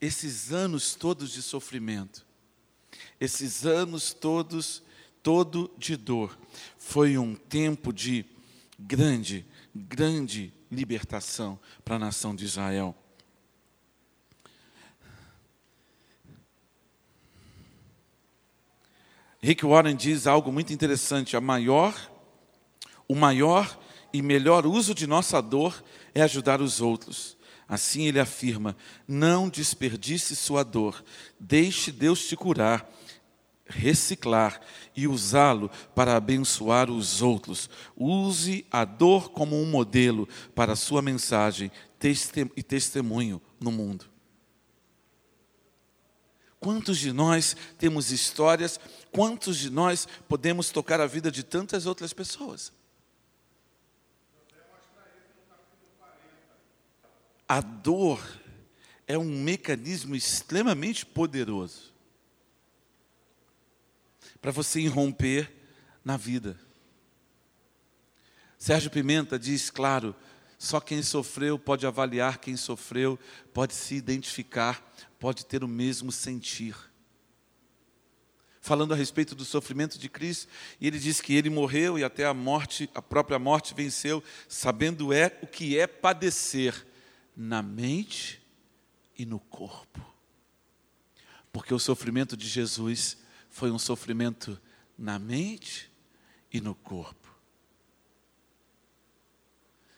Esses anos todos de sofrimento, esses anos todos, todo de dor, foi um tempo de grande, grande libertação para a nação de Israel. Rick Warren diz algo muito interessante: a maior, o maior e melhor uso de nossa dor é ajudar os outros. Assim ele afirma: não desperdice sua dor, deixe Deus te curar, reciclar e usá-lo para abençoar os outros. Use a dor como um modelo para a sua mensagem e testemunho no mundo. Quantos de nós temos histórias, quantos de nós podemos tocar a vida de tantas outras pessoas? A dor é um mecanismo extremamente poderoso para você irromper na vida. Sérgio Pimenta diz, claro, só quem sofreu pode avaliar quem sofreu, pode se identificar, pode ter o mesmo sentir. Falando a respeito do sofrimento de Cristo, e ele diz que ele morreu e até a morte, a própria morte venceu, sabendo é o que é padecer na mente e no corpo. Porque o sofrimento de Jesus foi um sofrimento na mente e no corpo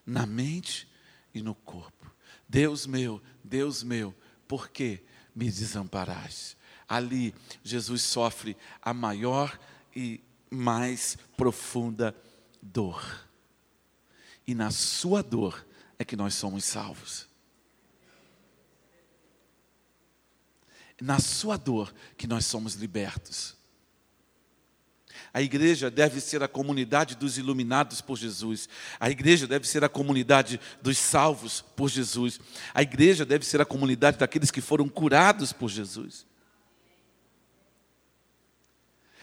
na mente e no corpo. Deus meu, Deus meu, por que me desamparaste? Ali, Jesus sofre a maior e mais profunda dor. E na sua dor é que nós somos salvos. Na sua dor que nós somos libertos. A igreja deve ser a comunidade dos iluminados por Jesus. A igreja deve ser a comunidade dos salvos por Jesus. A igreja deve ser a comunidade daqueles que foram curados por Jesus.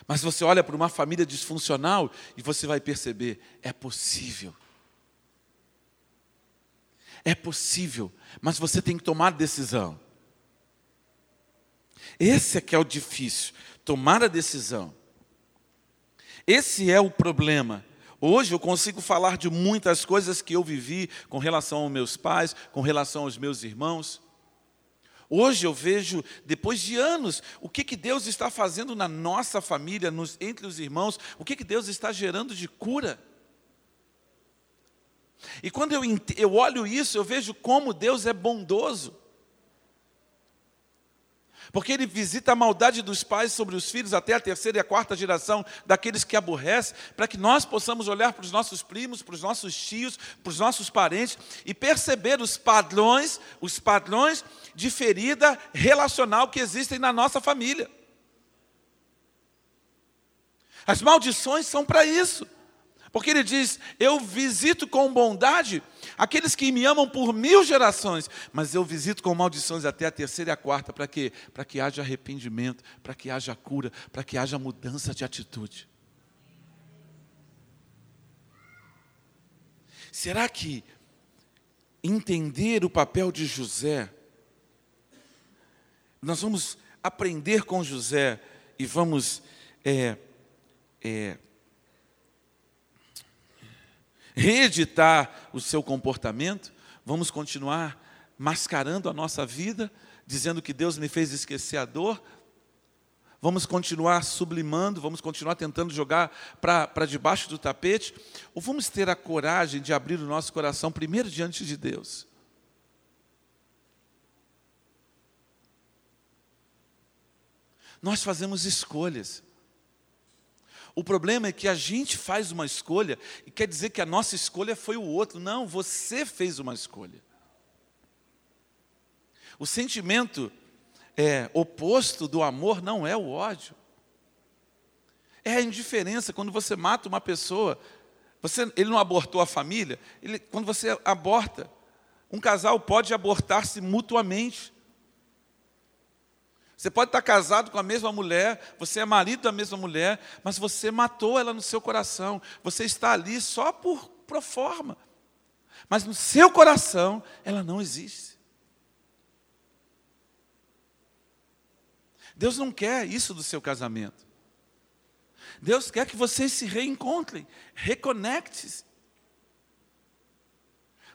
Mas você olha para uma família disfuncional e você vai perceber: é possível. É possível, mas você tem que tomar decisão. Esse é que é o difícil, tomar a decisão. Esse é o problema. Hoje eu consigo falar de muitas coisas que eu vivi com relação aos meus pais, com relação aos meus irmãos. Hoje eu vejo, depois de anos, o que, que Deus está fazendo na nossa família, nos, entre os irmãos, o que, que Deus está gerando de cura. E quando eu, eu olho isso, eu vejo como Deus é bondoso. Porque ele visita a maldade dos pais sobre os filhos até a terceira e a quarta geração daqueles que aborrecem, para que nós possamos olhar para os nossos primos, para os nossos tios, para os nossos parentes e perceber os padrões, os padrões de ferida relacional que existem na nossa família. As maldições são para isso Porque ele diz: Eu visito com bondade aqueles que me amam por mil gerações, mas eu visito com maldições até a terceira e a quarta. Para quê? Para que haja arrependimento, para que haja cura, para que haja mudança de atitude. Será que entender o papel de José, nós vamos aprender com José e vamos é, é, reeditar o seu comportamento, vamos continuar mascarando a nossa vida, dizendo que Deus me fez esquecer a dor, vamos continuar sublimando, vamos continuar tentando jogar para debaixo do tapete, ou vamos ter a coragem de abrir o nosso coração primeiro diante de Deus? Nós fazemos escolhas. O problema é que a gente faz uma escolha e quer dizer que a nossa escolha foi o outro. Não, você fez uma escolha. O sentimento é, oposto do amor não é o ódio. É a indiferença. Quando você mata uma pessoa, você, ele não abortou a família, ele, quando você aborta, um casal pode abortar-se mutuamente. Você pode estar casado com a mesma mulher, você é marido da mesma mulher, mas você matou ela no seu coração. Você está ali só por pro forma. Mas no seu coração ela não existe. Deus não quer isso do seu casamento. Deus quer que vocês se reencontrem, reconecte-se.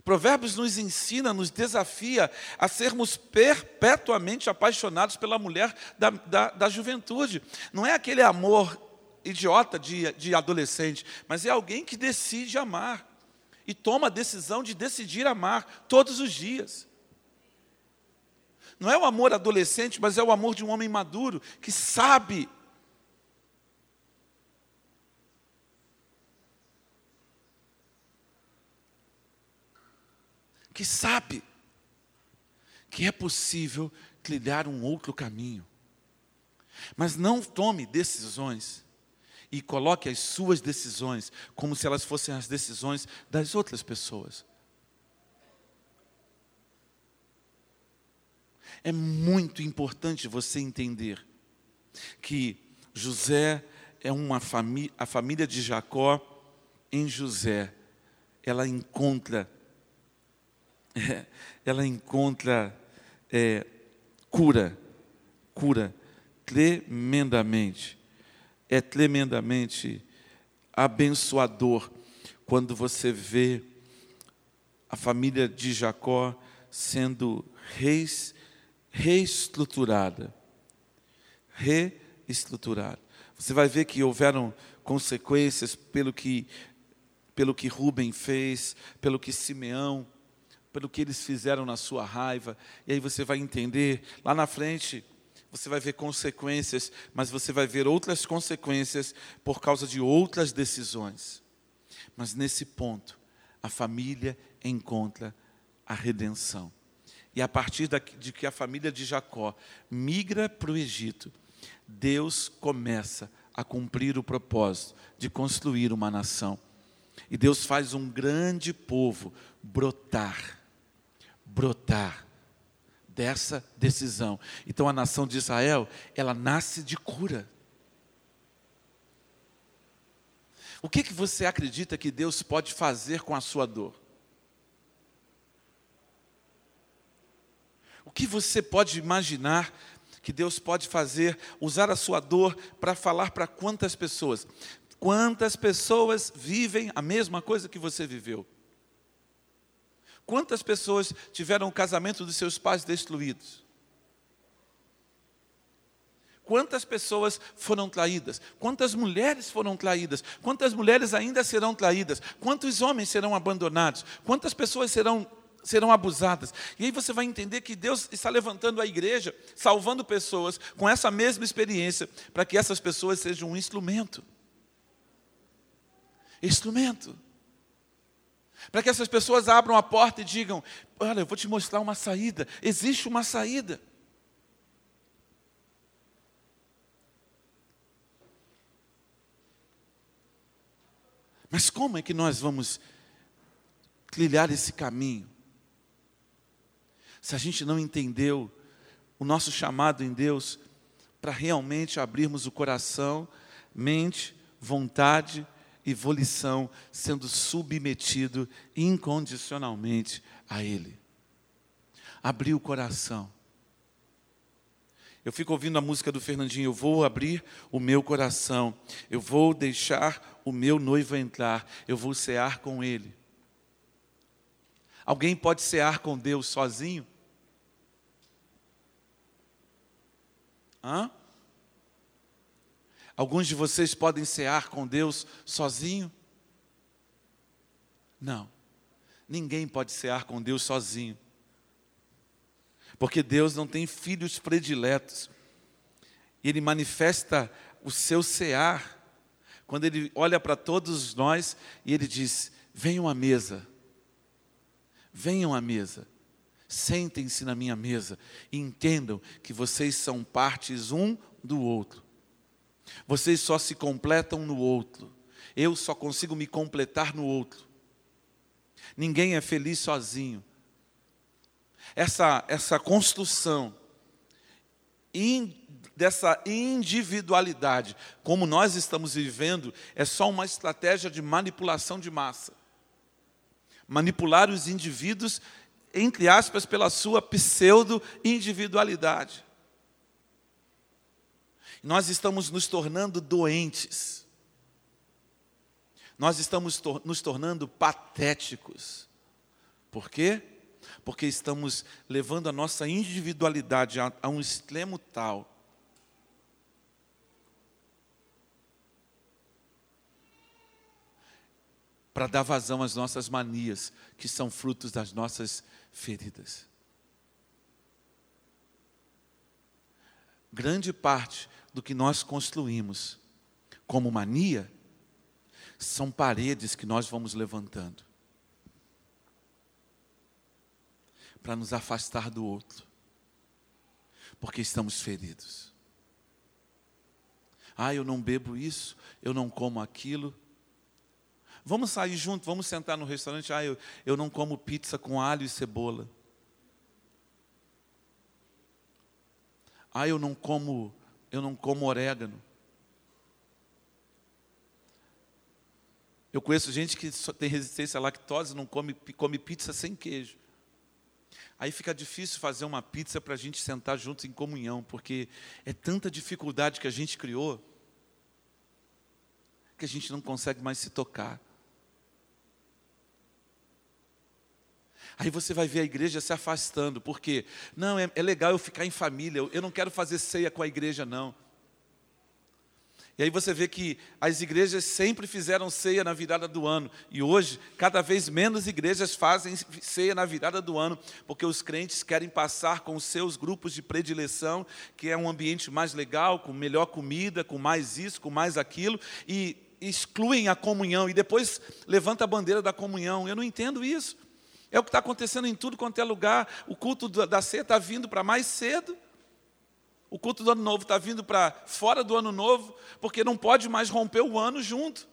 Provérbios nos ensina, nos desafia a sermos perpetuamente apaixonados pela mulher da, da, da juventude. Não é aquele amor idiota de, de adolescente, mas é alguém que decide amar e toma a decisão de decidir amar todos os dias. Não é o amor adolescente, mas é o amor de um homem maduro que sabe que sabe que é possível trilhar um outro caminho. Mas não tome decisões e coloque as suas decisões como se elas fossem as decisões das outras pessoas. É muito importante você entender que José é uma família, a família de Jacó em José, ela encontra é, ela encontra é, cura, cura tremendamente. É tremendamente abençoador quando você vê a família de Jacó sendo reis, reestruturada. Reestruturada. Você vai ver que houveram consequências pelo que, pelo que Rubem fez, pelo que Simeão pelo que eles fizeram na sua raiva. E aí você vai entender, lá na frente, você vai ver consequências, mas você vai ver outras consequências por causa de outras decisões. Mas nesse ponto, a família encontra a redenção. E a partir de que a família de Jacó migra para o Egito, Deus começa a cumprir o propósito de construir uma nação. E Deus faz um grande povo brotar brotar dessa decisão. Então a nação de Israel, ela nasce de cura. O que, que você acredita que Deus pode fazer com a sua dor? O que você pode imaginar que Deus pode fazer, usar a sua dor para falar para quantas pessoas? Quantas pessoas vivem a mesma coisa que você viveu? Quantas pessoas tiveram o casamento dos seus pais destruídos? Quantas pessoas foram traídas? Quantas mulheres foram traídas? Quantas mulheres ainda serão traídas? Quantos homens serão abandonados? Quantas pessoas serão, serão abusadas? E aí você vai entender que Deus está levantando a igreja, salvando pessoas com essa mesma experiência, para que essas pessoas sejam um instrumento. Instrumento. Para que essas pessoas abram a porta e digam: Olha, eu vou te mostrar uma saída. Existe uma saída. Mas como é que nós vamos trilhar esse caminho? Se a gente não entendeu o nosso chamado em Deus para realmente abrirmos o coração, mente, vontade e volição, sendo submetido incondicionalmente a Ele. Abrir o coração. Eu fico ouvindo a música do Fernandinho, eu vou abrir o meu coração, eu vou deixar o meu noivo entrar, eu vou cear com ele. Alguém pode cear com Deus sozinho? Hã? Alguns de vocês podem cear com Deus sozinho? Não. Ninguém pode cear com Deus sozinho. Porque Deus não tem filhos prediletos. Ele manifesta o seu cear quando ele olha para todos nós e ele diz: Venham à mesa, venham à mesa, sentem-se na minha mesa e entendam que vocês são partes um do outro. Vocês só se completam no outro. Eu só consigo me completar no outro. Ninguém é feliz sozinho essa, essa construção in, dessa individualidade, como nós estamos vivendo, é só uma estratégia de manipulação de massa. Manipular os indivíduos, entre aspas, pela sua pseudo-individualidade. Nós estamos nos tornando doentes. Nós estamos nos tornando patéticos. Por quê? porque estamos levando a nossa individualidade a, a um extremo tal para dar vazão às nossas manias, que são frutos das nossas feridas. Grande parte do que nós construímos como mania são paredes que nós vamos levantando. para nos afastar do outro, porque estamos feridos. Ah, eu não bebo isso, eu não como aquilo. Vamos sair junto, vamos sentar no restaurante. Ah, eu, eu não como pizza com alho e cebola. Ah, eu não como, eu não como orégano. Eu conheço gente que tem resistência à lactose, não come, come pizza sem queijo. Aí fica difícil fazer uma pizza para a gente sentar juntos em comunhão, porque é tanta dificuldade que a gente criou, que a gente não consegue mais se tocar. Aí você vai ver a igreja se afastando, porque, não, é, é legal eu ficar em família, eu, eu não quero fazer ceia com a igreja, não. E aí você vê que as igrejas sempre fizeram ceia na virada do ano. E hoje, cada vez menos igrejas fazem ceia na virada do ano, porque os crentes querem passar com os seus grupos de predileção, que é um ambiente mais legal, com melhor comida, com mais isso, com mais aquilo, e excluem a comunhão. E depois levanta a bandeira da comunhão. Eu não entendo isso. É o que está acontecendo em tudo quanto é lugar. O culto da ceia está vindo para mais cedo. O culto do ano novo está vindo para fora do ano novo, porque não pode mais romper o ano junto.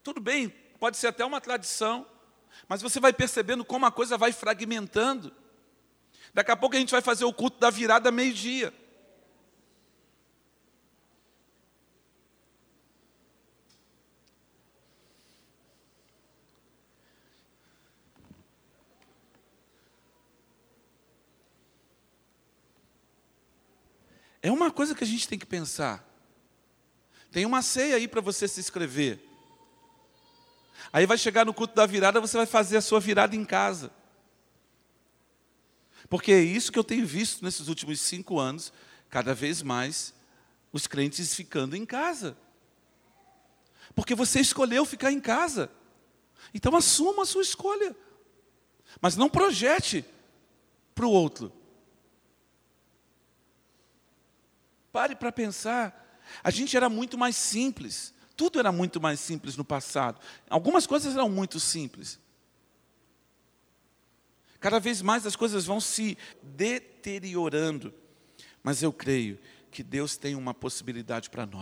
Tudo bem, pode ser até uma tradição, mas você vai percebendo como a coisa vai fragmentando. Daqui a pouco a gente vai fazer o culto da virada meio-dia. É uma coisa que a gente tem que pensar. Tem uma ceia aí para você se inscrever. Aí vai chegar no culto da virada, você vai fazer a sua virada em casa. Porque é isso que eu tenho visto nesses últimos cinco anos, cada vez mais, os crentes ficando em casa. Porque você escolheu ficar em casa. Então assuma a sua escolha. Mas não projete para o outro. Pare para pensar. A gente era muito mais simples. Tudo era muito mais simples no passado. Algumas coisas eram muito simples. Cada vez mais as coisas vão se deteriorando. Mas eu creio que Deus tem uma possibilidade para nós.